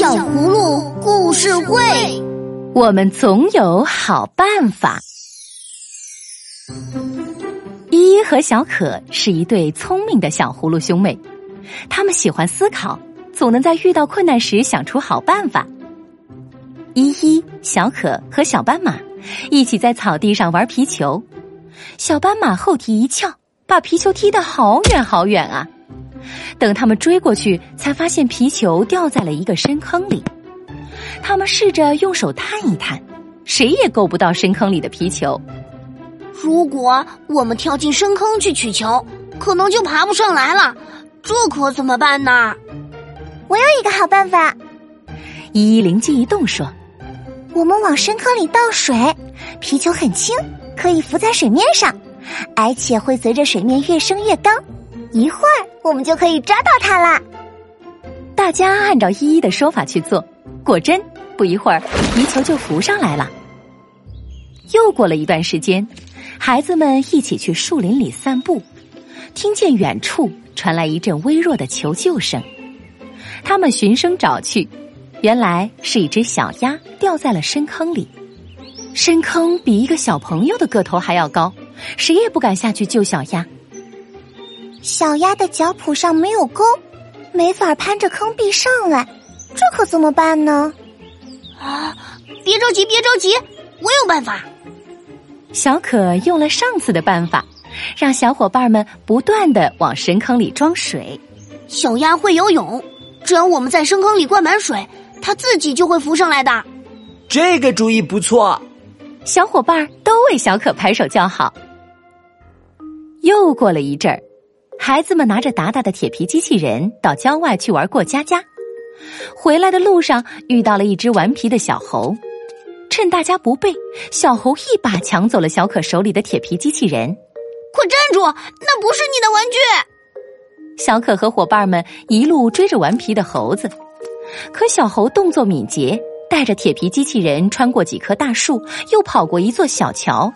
小葫芦故事会，我们总有好办法。依依和小可是一对聪明的小葫芦兄妹，他们喜欢思考，总能在遇到困难时想出好办法。依依、小可和小斑马一起在草地上玩皮球，小斑马后蹄一翘，把皮球踢得好远好远啊！等他们追过去，才发现皮球掉在了一个深坑里。他们试着用手探一探，谁也够不到深坑里的皮球。如果我们跳进深坑去取球，可能就爬不上来了。这可怎么办呢？我有一个好办法。依依灵机一动说：“我们往深坑里倒水，皮球很轻，可以浮在水面上，而且会随着水面越升越高。一会儿我们就可以抓到它啦。”大家按照依依的说法去做，果真不一会儿，皮球就浮上来了。又过了一段时间，孩子们一起去树林里散步，听见远处传来一阵微弱的求救声。他们循声找去，原来是一只小鸭掉在了深坑里。深坑比一个小朋友的个头还要高，谁也不敢下去救小鸭。小鸭的脚蹼上没有钩，没法攀着坑壁上来，这可怎么办呢？啊！别着急，别着急，我有办法。小可用了上次的办法，让小伙伴们不断的往深坑里装水。小鸭会游泳，只要我们在深坑里灌满水，它自己就会浮上来的。这个主意不错，小伙伴都为小可拍手叫好。又过了一阵儿，孩子们拿着达达的铁皮机器人到郊外去玩过家家，回来的路上遇到了一只顽皮的小猴。趁大家不备，小猴一把抢走了小可手里的铁皮机器人。快站住！那不是你的玩具。小可和伙伴们一路追着顽皮的猴子，可小猴动作敏捷，带着铁皮机器人穿过几棵大树，又跑过一座小桥，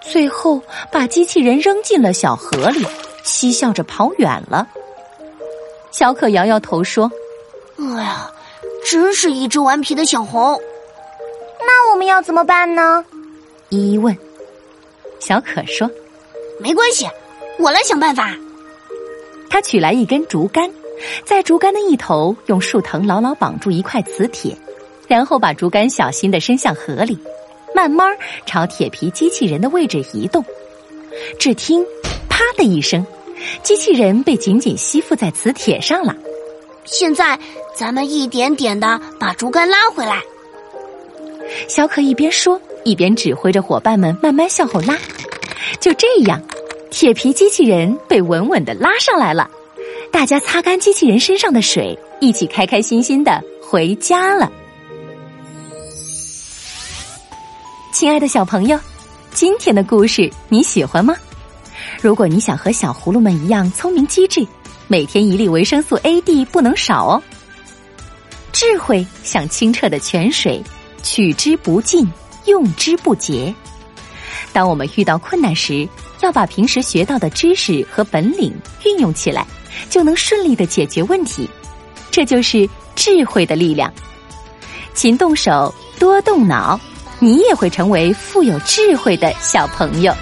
最后把机器人扔进了小河里，嬉笑着跑远了。小可摇摇头说：“哎呀，真是一只顽皮的小猴。”那我们要怎么办呢？依依问。小可说：“没关系，我来想办法。”他取来一根竹竿，在竹竿的一头用树藤牢牢绑住一块磁铁，然后把竹竿小心的伸向河里，慢慢朝铁皮机器人的位置移动。只听“啪”的一声，机器人被紧紧吸附在磁铁上了。现在，咱们一点点的把竹竿拉回来。小可一边说，一边指挥着伙伴们慢慢向后拉。就这样，铁皮机器人被稳稳的拉上来了。大家擦干机器人身上的水，一起开开心心的回家了。亲爱的小朋友，今天的故事你喜欢吗？如果你想和小葫芦们一样聪明机智，每天一粒维生素 A、D 不能少哦。智慧像清澈的泉水。取之不尽，用之不竭。当我们遇到困难时，要把平时学到的知识和本领运用起来，就能顺利的解决问题。这就是智慧的力量。勤动手，多动脑，你也会成为富有智慧的小朋友。